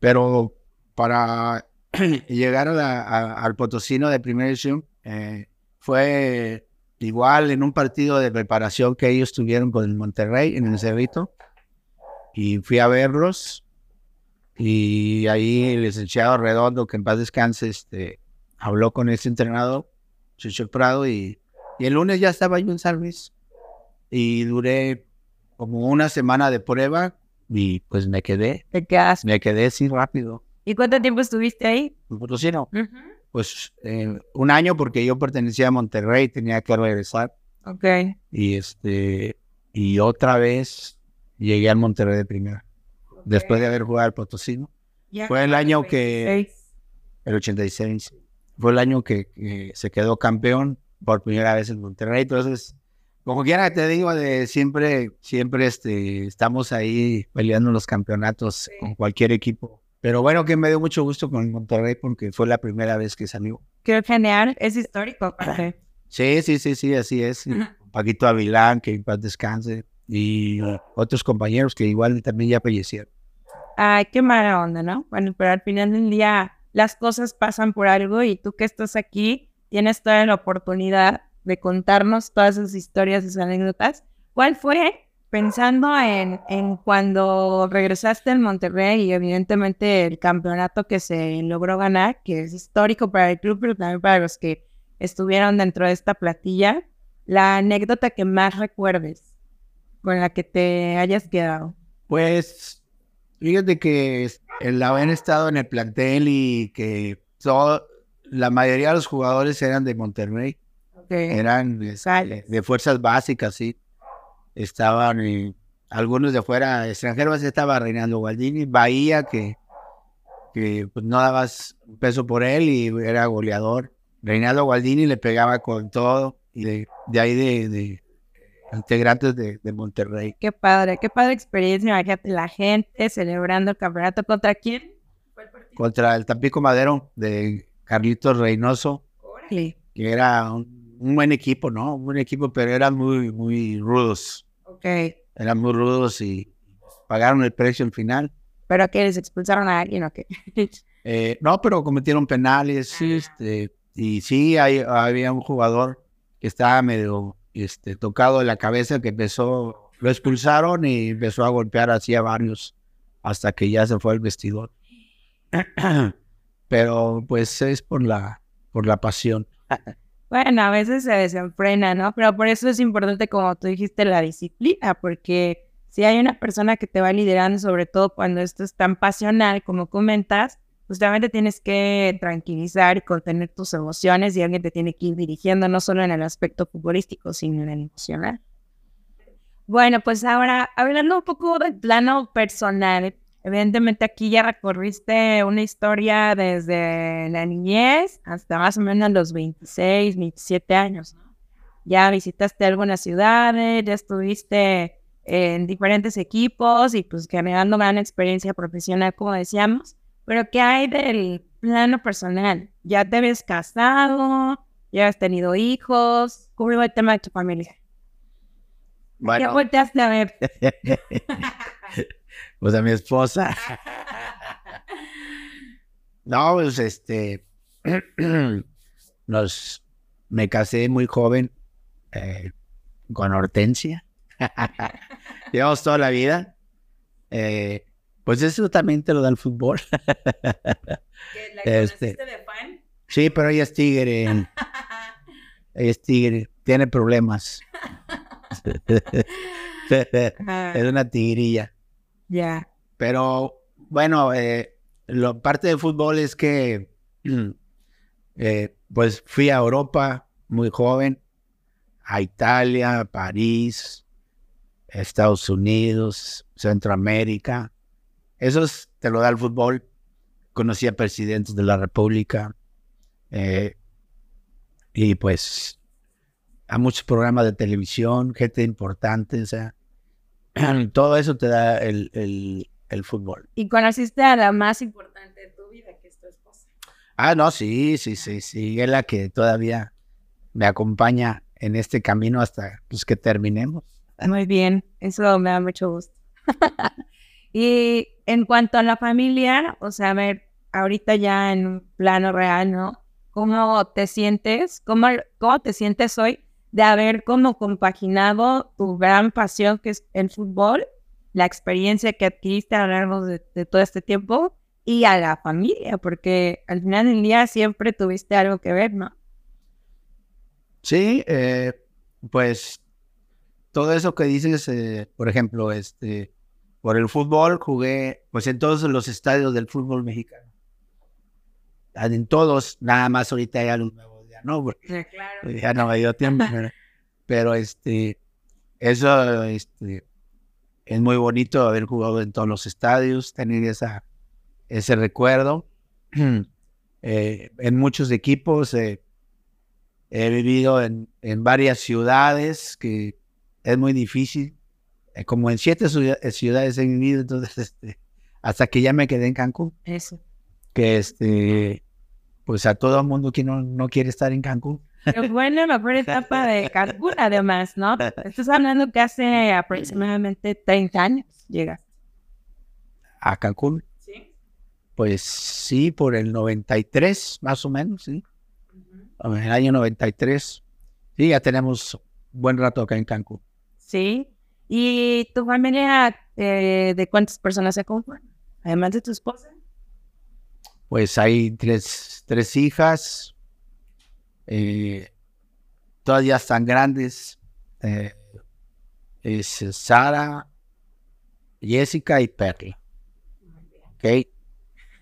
pero para llegar al Potosino de primera edición eh, fue igual en un partido de preparación que ellos tuvieron con el Monterrey en el Cerrito. Y fui a verlos. Y ahí el licenciado Redondo, que en paz descanse, este, habló con ese entrenador, Chucho Prado, y, y el lunes ya estaba yo en San Luis. Y duré como una semana de prueba y pues me quedé, Te quedas. me quedé así rápido. ¿Y cuánto tiempo estuviste ahí? En Potosino, Ujú. pues eh, un año porque yo pertenecía a Monterrey, tenía que regresar. Ok. Y este, y otra vez llegué al Monterrey de primera, después de haber jugado al Potosino. Fue el año que, el 86, fue el año que, que se quedó campeón por primera vez en Monterrey. Entonces, como quiera te digo, de siempre, siempre este, estamos ahí peleando los campeonatos con cualquier equipo. Pero bueno, que me dio mucho gusto con el Monterrey porque fue la primera vez que salió. Qué genial. Es histórico. Sí, sí, sí, sí, así es. Ajá. Paquito Avilán, que en paz descanse, y otros compañeros que igual también ya fallecieron. Ay, qué mala onda, ¿no? Bueno, pero al final del día las cosas pasan por algo y tú que estás aquí tienes toda la oportunidad de contarnos todas esas historias, esas anécdotas. ¿Cuál fue, pensando en, en cuando regresaste al Monterrey y evidentemente el campeonato que se logró ganar, que es histórico para el club, pero también para los que estuvieron dentro de esta platilla, la anécdota que más recuerdes, con la que te hayas quedado? Pues, fíjate que el haber estado en el plantel y que todo, la mayoría de los jugadores eran de Monterrey, Ok. eran Sales. de fuerzas básicas, sí. Estaban y algunos de fuera extranjeros, estaba Reinaldo Gualdini, Bahía, que, que pues, no dabas un peso por él y era goleador. Reinaldo Gualdini le pegaba con todo y de, de ahí de, de integrantes de, de Monterrey. Qué padre, qué padre experiencia. Imagínate la gente celebrando el campeonato. ¿Contra quién? contra el Tampico Madero de Carlitos Reynoso, Órale. que era un, un buen equipo, ¿no? Un buen equipo, pero eran muy, muy rudos. Ok. Eran muy rudos y pagaron el precio al final. ¿Pero que les expulsaron a alguien o qué? Eh, no, pero cometieron penales, sí, este, y sí, hay- había un jugador que estaba medio este, tocado de la cabeza que empezó, lo expulsaron y empezó a golpear así a varios hasta que ya se fue al vestidor. Pero pues es por la, por la pasión. Bueno, a veces se desenfrena, ¿no? Pero por eso es importante, como tú dijiste, la disciplina, porque si hay una persona que te va liderando, sobre todo cuando esto es tan pasional como comentas, pues también te tienes que tranquilizar y contener tus emociones y alguien te tiene que ir dirigiendo, no solo en el aspecto futbolístico, sino en el emocional. Bueno, pues ahora, hablando un poco del plano personal, evidentemente aquí ya recorriste una historia desde la niñez hasta más o menos los 26, 27 años. Ya visitaste algunas ciudades, ya estuviste en diferentes equipos y pues generando gran experiencia profesional, como decíamos. Pero ¿qué hay del plano personal? ¿Ya te ves casado? ¿Ya has tenido hijos? ¿Cómo va el tema de tu familia? ¿Qué Bueno, volteaste a ver? pues a mi esposa. No, pues este, nos, me casé muy joven eh, con Hortensia. Llevamos toda la vida. Eh, pues eso también te lo da el fútbol. ¿La Este. de fan? sí, pero ella es tigre. ella es tigre. Tiene problemas. Es una tigrilla. Ya. Pero bueno, eh, lo parte del fútbol es que eh, pues fui a Europa muy joven, a Italia, París, Estados Unidos, Centroamérica. Eso es- te lo da el fútbol. Conocí a presidentes de la República eh, y pues a muchos programas de televisión, gente importante, o sea, todo eso te da el, el- el fútbol. Y conociste a la más importante de tu vida, que es tu esposa. Ah, no, sí, sí, sí, sí, es la que todavía me acompaña en este camino hasta pues, que terminemos. Muy bien, eso me da mucho gusto. y en cuanto a la familia, o sea, a ver, ahorita ya en un plano real, ¿no? ¿Cómo te sientes? ¿Cómo, cómo te sientes hoy de haber como compaginado tu gran pasión que es el fútbol, la experiencia que adquiriste a lo largo de, de todo este tiempo y a la familia? Porque al final del día siempre tuviste algo que ver, ¿no? Sí, eh, pues todo eso que dices, eh, por ejemplo, este, por el fútbol jugué pues en todos los estadios del fútbol mexicano. En todos, nada más ahorita ya los nuevos ya no, porque claro. ya no me dio tiempo. Pero este, eso este, es muy bonito haber jugado en todos los estadios, tener esa, ese recuerdo. Eh, en muchos equipos eh, he vivido en, en varias ciudades que es muy difícil. Eh, como en siete ciudad- ciudades he vivido, entonces este, hasta que ya me quedé en Cancún, Eso. que este, pues a todo el mundo que no, no quiere estar en Cancún. Pero fue la mejor etapa de Cancún, además, ¿no? Estás hablando que hace aproximadamente 30 años llegaste. A Cancún, Sí. pues sí, por el 93, más o menos, sí. En el año 93. Sí, ya tenemos buen rato acá en Cancún. Sí. ¿Y tu familia eh, de cuántas personas se conforma? Además de tu esposa. Pues hay tres, tres hijas, eh, todas ya están grandes. eh, es Sara, Jessica y Perla. ¿Ok?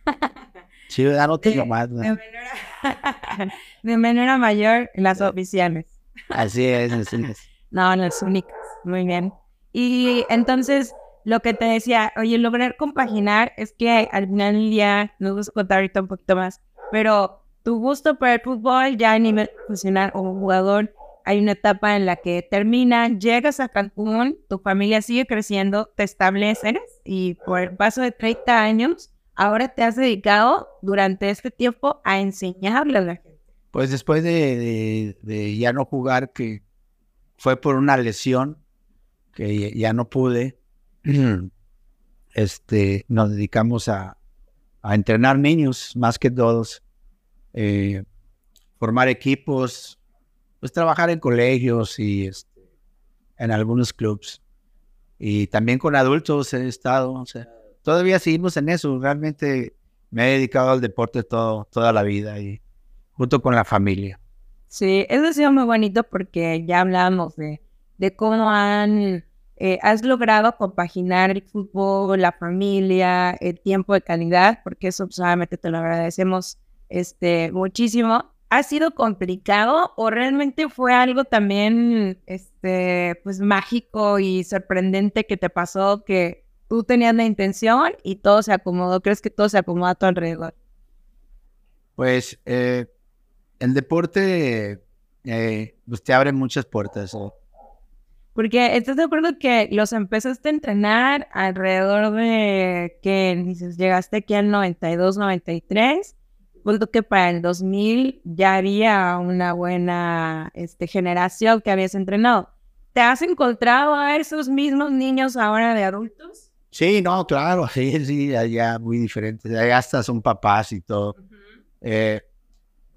Sí, no tengo más. ¿no? De menor a, de menor a mayor, las oficiales. Así es, así es. No, las únicas. Muy bien. Y entonces, lo que te decía, oye, lograr compaginar es que al final del día, nos gusta contar ahorita un poquito más, pero tu gusto por el fútbol ya a nivel profesional como jugador, hay una etapa en la que termina, llegas a Cancún, tu familia sigue creciendo, te estableces y por el paso de 30 años, ahora te has dedicado durante este tiempo a enseñarle a la gente. Pues después de, ya no jugar, que fue por una lesión, que ya no pude, este, nos dedicamos a, a entrenar niños, más que todos, eh, formar equipos, pues trabajar en colegios y este, en algunos clubs. Y también con adultos he estado, todavía seguimos en eso, realmente me he dedicado al deporte todo, toda la vida y junto con la familia. Sí, eso ha sido muy bonito porque ya hablábamos de, de cómo han, eh, has logrado compaginar el fútbol, la familia, el tiempo de calidad, porque eso solamente te lo agradecemos este, muchísimo. ¿Ha sido complicado o realmente fue algo también este, pues, mágico y sorprendente que te pasó que tú tenías la intención y todo se acomodó? ¿Crees que todo se acomoda a tu alrededor? Pues eh, el deporte eh, pues te abre muchas puertas. ¿no? Porque estás de acuerdo que los empezaste a entrenar alrededor de que dices, llegaste aquí al 92, 93. Punto que para el 2000 ya había una buena este, generación que habías entrenado. ¿Te has encontrado a esos mismos niños ahora de adultos? Sí, no, claro, sí, sí, allá muy diferentes. Allá hasta son papás y todo. Eh,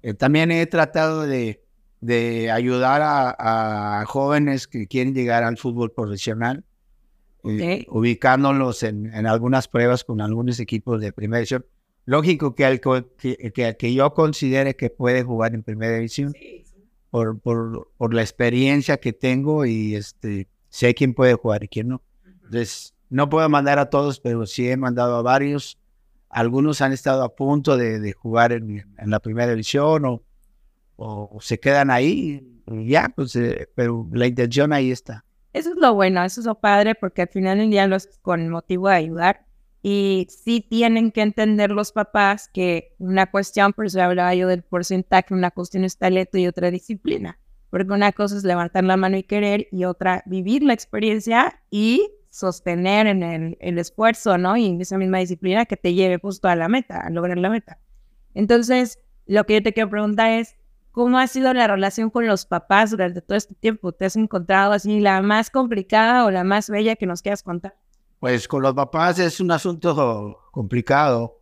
eh, también he tratado de, de ayudar a, a jóvenes que quieren llegar al fútbol profesional, eh, Ok. ubicándolos en, en algunas pruebas con algunos equipos de primera división. Lógico que, al que, que, que yo considere que puede jugar en primera división por, por, por la experiencia que tengo y este, sé quién puede jugar y quién no. Entonces, no puedo mandar a todos, pero sí he mandado a varios. Algunos han estado a punto de, de jugar en, en la primera división o, o se quedan ahí y ya, pues, eh, pero la intención ahí está. Eso es lo bueno, eso es lo padre, porque al final del día lo haces con motivo de ayudar. Y sí tienen que entender los papás que una cuestión, por eso hablaba yo del porcentaje, una cuestión es talento y otra disciplina. Porque una cosa es levantar la mano y querer, y otra vivir la experiencia y sostener en el, el esfuerzo, ¿no? Y en esa misma disciplina que te lleve justo a la meta, a lograr la meta. Entonces, lo que yo te quiero preguntar es, ¿Cómo ha sido la relación con los papás durante todo este tiempo? ¿Te has encontrado así la más complicada o la más bella que nos quieras contar? Pues con los papás es un asunto complicado.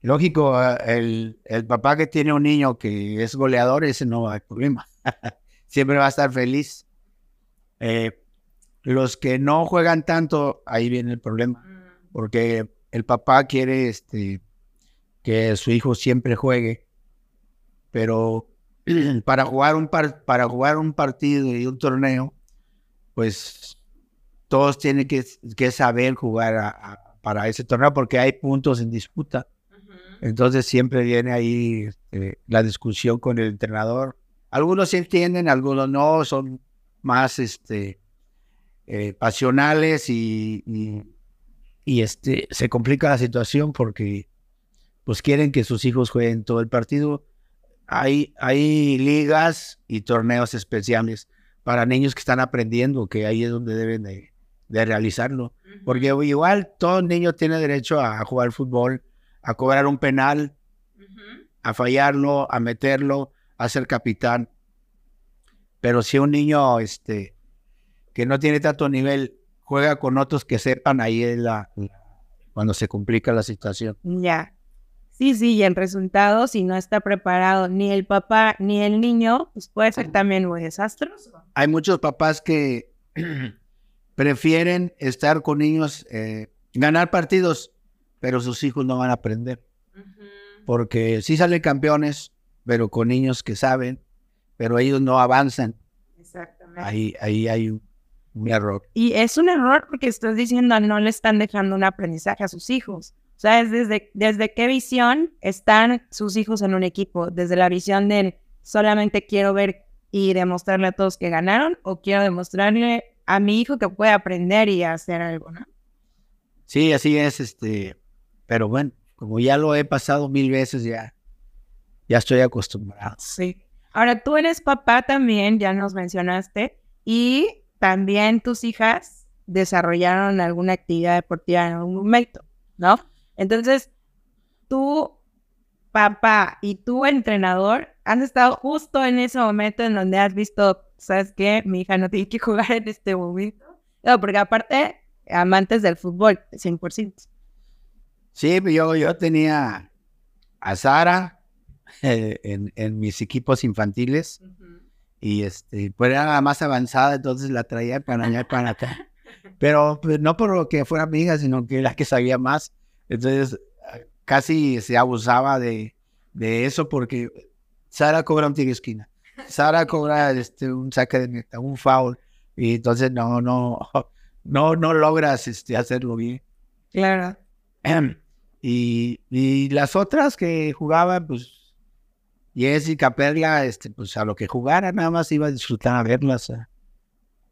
Lógico, eh, el, el papá que tiene un niño que es goleador, ese no hay problema. Siempre va a estar feliz. Eh, los que no juegan tanto, ahí viene el problema. Porque el papá quiere este, que su hijo siempre juegue. Pero para jugar un, par- para jugar un partido y un torneo, pues todos tienen que, que saber jugar a- a- para ese torneo porque hay puntos en disputa. Entonces siempre viene ahí este, la discusión con el entrenador. Algunos sí entienden, algunos no, son más este, eh, pasionales y, y, y, este, se complica la situación porque pues quieren que sus hijos jueguen todo el partido. Hay, hay ligas y torneos especiales para niños que están aprendiendo, que ahí es donde deben de, de realizarlo. Porque igual todo niño tiene derecho a jugar fútbol, a cobrar un penal, a fallarlo, a meterlo, a ser capitán. Pero si un niño este, que no tiene tanto nivel juega con otros que sepan, ahí es la, la- cuando se complica la situación. Ya. Sí, sí, y el resultado, si no está preparado ni el papá ni el niño, pues puede ser también muy desastroso. Hay muchos papás que prefieren estar con niños, eh, ganar partidos, pero sus hijos no van a aprender. Porque sí salen campeones, pero con niños que saben, pero ellos no avanzan. Exactamente. Ahí, ahí hay un, un error. Y es un error porque estás diciendo no le están dejando un aprendizaje a sus hijos. O sea, es desde, desde qué visión están sus hijos en un equipo. Desde la visión de solamente quiero ver y demostrarle a todos que ganaron o quiero demostrarle a mi hijo que puede aprender y hacer algo, ¿no? Sí, así es, este, pero bueno, como ya lo he pasado mil veces, ya, ya estoy acostumbrado. Sí. Ahora, tú eres papá también, ya nos mencionaste, y también tus hijas desarrollaron alguna actividad deportiva en algún momento, ¿no? Entonces, tú, papá, y tú, entrenador, han estado justo en ese momento en donde has visto, ¿sabes qué? Mi hija no tiene que jugar en este momento. No, porque aparte, amantes del fútbol, 100%. Sí, yo, yo tenía a Sara eh, en, en mis equipos infantiles y este, pues era la más avanzada, entonces la traía para allá para acá. Pero pues, no por lo que fuera amiga, sino que era que sabía más. Entonces casi se abusaba de, de eso porque Sara cobra un tiro de esquina. Sara cobra este, un saque de meta, un foul. Y entonces no, no, no, no logras este, hacerlo bien. Claro. Y, y las otras que jugaban, pues Jessica, Perla, este, pues a lo que jugara, nada más iba a disfrutar a verlas, a,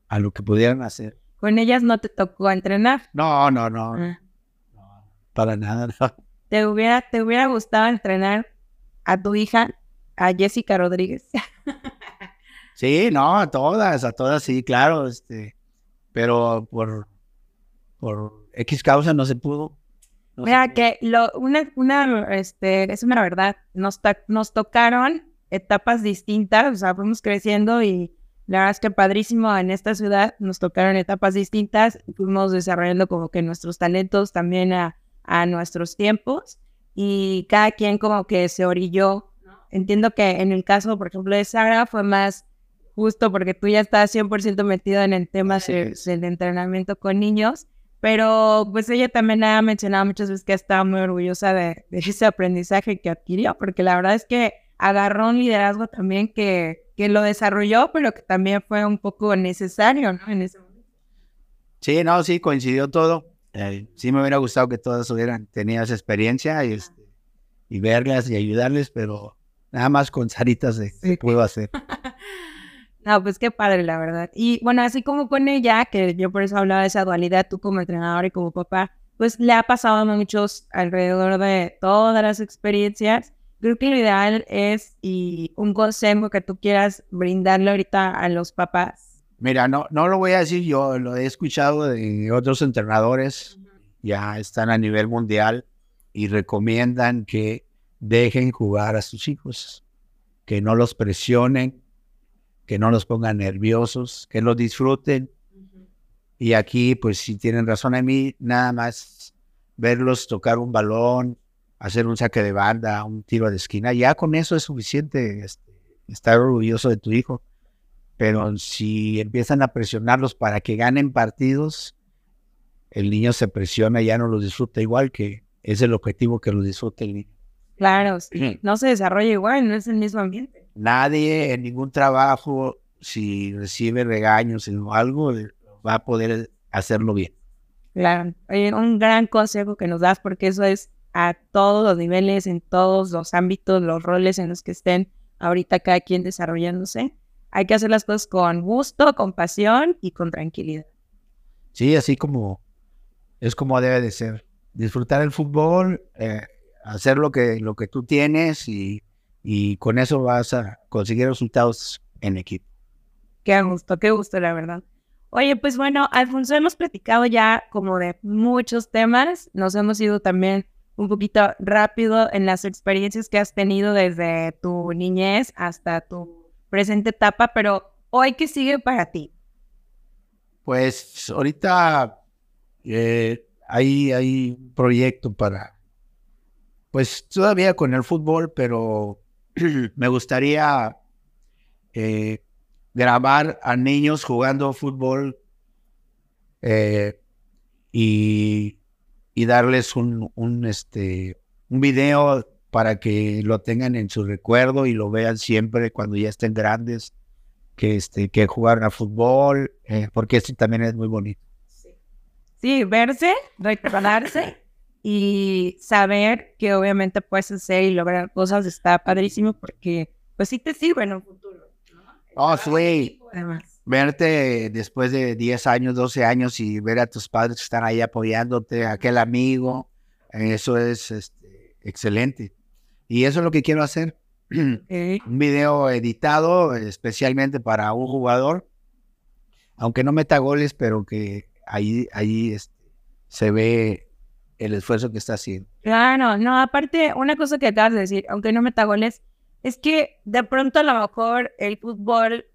a lo que pudieran hacer. Con ellas no te tocó entrenar. No, no, no, Ah. Para nada. no. ¿Te hubiera, ¿Te hubiera gustado entrenar a tu hija, a Jessica Rodríguez? Sí, no, a todas, a todas, sí, claro, este, pero por, por X causa no se pudo. no se Mira pudo. que lo, una, una, este, es una verdad, nos, ta- nos tocaron etapas distintas, o sea, fuimos creciendo y la verdad es que padrísimo en esta ciudad, nos tocaron etapas distintas, fuimos desarrollando como que nuestros talentos también a, a nuestros tiempos y cada quien como que se orilló entiendo que en el caso, por ejemplo, de Sara fue más justo porque tú ya estás 100% metido en el tema de, del entrenamiento con niños, pero pues ella también ha mencionado muchas veces que estaba muy orgullosa de, ese aprendizaje que adquirió, porque la verdad es que agarró un liderazgo también que, que lo desarrolló, pero que también fue un poco necesario, ¿no? En ese momento. Sí, no, sí, coincidió todo. Eh, sí me hubiera gustado que todas hubieran tenido esa experiencia y, este, y verlas y ayudarles, pero nada más con Saritas se, puedo hacer. no, pues qué padre, la verdad. Y bueno, así como con ella, que yo por eso hablaba de esa dualidad, tú como entrenador y como papá, pues le ha pasado a muchos alrededor de todas las experiencias. Creo que lo ideal es, y un consejo que tú quieras brindarle ahorita a los papás, Mira, no, no lo voy a decir yo, lo he escuchado de otros entrenadores, ya están a nivel mundial y recomiendan que dejen jugar a sus hijos, que no los presionen, que no los pongan nerviosos, que los disfruten. Y aquí, pues si tienen razón. A mí, nada más verlos tocar un balón, hacer un saque de banda, un tiro de esquina, ya con eso es suficiente este, estar orgulloso de tu hijo pero si empiezan a presionarlos para que ganen partidos, el niño se presiona y ya no los disfruta igual, que es el objetivo que los disfrute el niño. Claro, no se desarrolla igual, no es el mismo ambiente. Nadie en ningún trabajo, si recibe regaños o algo, va a poder hacerlo bien. Claro, un gran consejo que nos das, porque eso es a todos los niveles, en todos los ámbitos, los roles en los que estén ahorita cada quien desarrollándose hay que hacer las cosas con gusto, con pasión y con tranquilidad. Sí, así como es como debe de ser. Disfrutar el fútbol, eh, hacer lo que, lo que tú tienes y, y con eso vas a conseguir resultados en equipo. Qué gusto, qué gusto, la verdad. Oye, pues bueno, Alfonso, hemos platicado ya como de muchos temas. Nos hemos ido también un poquito rápido en las experiencias que has tenido desde tu niñez hasta tu presente etapa, pero hoy, ¿qué sigue para ti? Pues ahorita eh, hay, hay un proyecto para, pues todavía con el fútbol, pero me gustaría eh, grabar a niños jugando fútbol eh, y, y, darles un, un, este, un video para que lo tengan en su recuerdo y lo vean siempre cuando ya estén grandes, que, este, que jugar a fútbol, eh, porque eso también es muy bonito. Sí, verse, recordarse y saber que obviamente puedes hacer y lograr cosas está padrísimo porque pues sí te sirve en un futuro. Oh, sí. Verte después de 10 años, 12 años y ver a tus padres que están ahí apoyándote, aquel amigo, eso es este, excelente. Y eso es lo que quiero hacer. Un video editado especialmente para un jugador, aunque no meta goles, pero que ahí, ahí este, se ve el esfuerzo que está haciendo. Claro, no, aparte, una cosa que acabas de decir, aunque no meta goles, es que de pronto a lo mejor el fútbol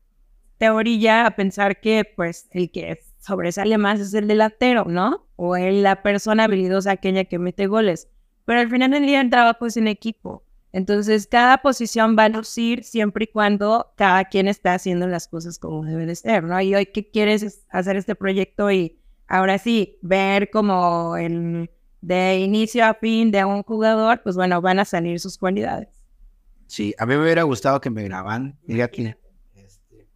te orilla a pensar que pues el que sobresale más es el delantero, ¿no? O la persona habilidosa, aquella que mete goles. Pero al final del día el trabajo es en equipo. Entonces, cada posición va a lucir siempre y cuando cada quien está haciendo las cosas como debe de ser, ¿no? Y hoy, ¿qué quieres hacer este proyecto? Y ahora sí, ver como el de inicio a fin de un jugador, pues bueno, van a salir sus cualidades. Sí, a mí me hubiera gustado que me graban. Mira aquí, este,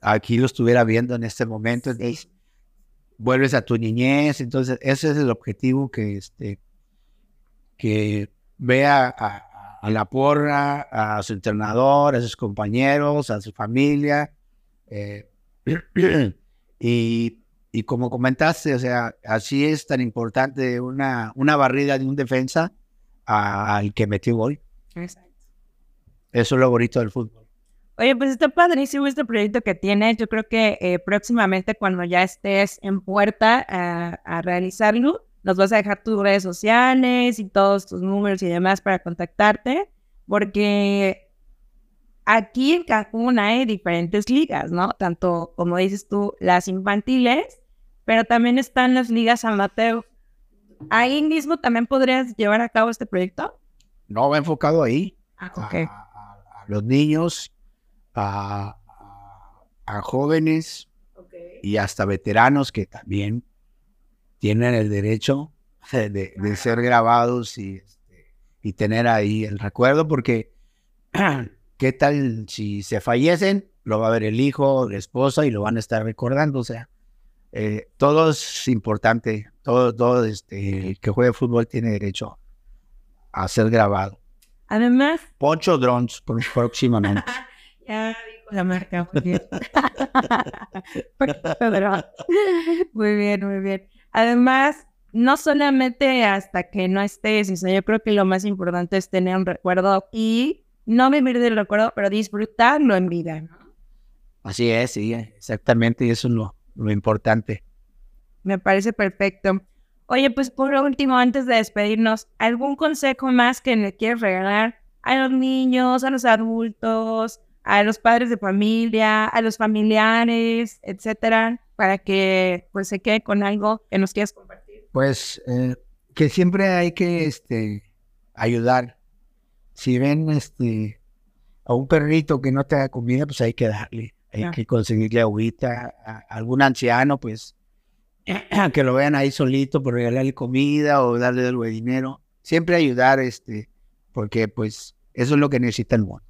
aquí lo estuviera viendo en este momento. vuelves a tu niñez, entonces ese es el objetivo que, este, que vea a, la porra, a su entrenador, a sus compañeros, a su familia. Eh, y, y, como comentaste, o sea, así es tan importante una, una barrida de un defensa al que metió gol. Exacto. Eso es lo bonito del fútbol. Oye, pues está padrísimo este proyecto que tienes. Yo creo que eh, próximamente cuando ya estés en puerta a, a realizarlo, nos vas a dejar tus redes sociales y todos tus números y demás para contactarte, porque aquí en Cancún hay diferentes ligas, ¿no? Tanto, como dices tú, las infantiles, pero también están las ligas amateur. ¿Ahí mismo también podrías llevar a cabo este proyecto? No, va enfocado ahí. Ah, a, ok. a- a los niños, a, a- a jóvenes y hasta veteranos que también tienen el derecho de, de ser grabados y, este, y tener ahí el recuerdo, porque ¿qué tal si se fallecen? Lo va a ver el hijo, la esposa y lo van a estar recordando, o sea, eh, todo es importante, todo, todo este, el que juegue fútbol tiene derecho a ser grabado. Además, Poncho Drones próximamente. ya dijo la marca, muy bien. Muy bien, muy bien. Además, no solamente hasta que no estés, sino yo creo que lo más importante es tener un recuerdo y no vivir del recuerdo, pero disfrutarlo en vida. ¿no? Así es, sí, exactamente, y eso es lo, lo importante. Me parece perfecto. Oye, pues por último, antes de despedirnos, ¿algún consejo más que le quieres regalar a los niños, a los adultos, a los padres de familia, a los familiares, etcétera, para que pues se quede con algo que nos quieras compartir? Pues eh, que siempre hay que este, ayudar. Si ven este, a un perrito que no te da comida, pues hay que darle. Hay que conseguirle agüita. A algún anciano, pues que lo vean ahí solito por regalarle comida o darle algo de dinero. Siempre ayudar, este, porque pues eso es lo que necesita el mundo.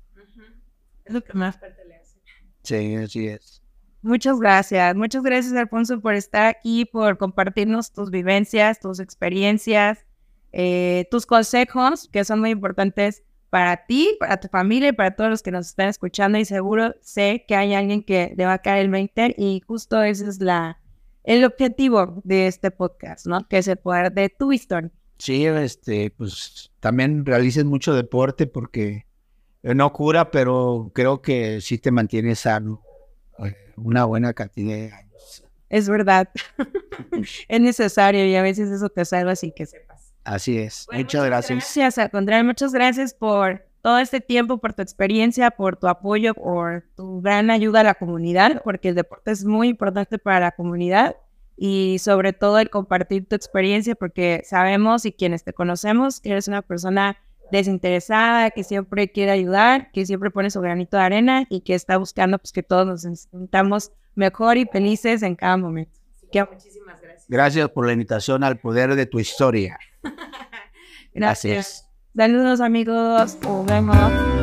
Es lo que más parte le hace. Sí, así es. Muchas gracias, muchas gracias Alfonso por estar aquí, por compartirnos tus vivencias, tus experiencias, eh, tus consejos que son muy importantes para ti, para tu familia y para todos los que nos están escuchando y seguro sé que hay alguien que le va a caer el 20 y justo ese es la, el objetivo de este podcast, ¿no? Que es el poder de tu historia. Sí, este, pues también realices mucho deporte porque eh, no cura, pero creo que sí te mantiene sano una buena cantidad de años. Es verdad, es necesario y a veces eso te salva sin que sepas. Así es. Bueno, muchas gracias. Gracias, al contrario, muchas gracias por todo este tiempo, por tu experiencia, por tu apoyo, por tu gran ayuda a la comunidad, porque el deporte es muy importante para la comunidad y sobre todo el compartir tu experiencia, porque sabemos y quienes te conocemos que eres una persona desinteresada, que siempre quiere ayudar, que siempre pone su granito de arena y que está buscando pues que todos nos sintamos mejor y felices en cada momento. Así que muchísimas gracias. Gracias por la invitación al poder de tu historia. Gracias. Saludos amigos. Nos vemos.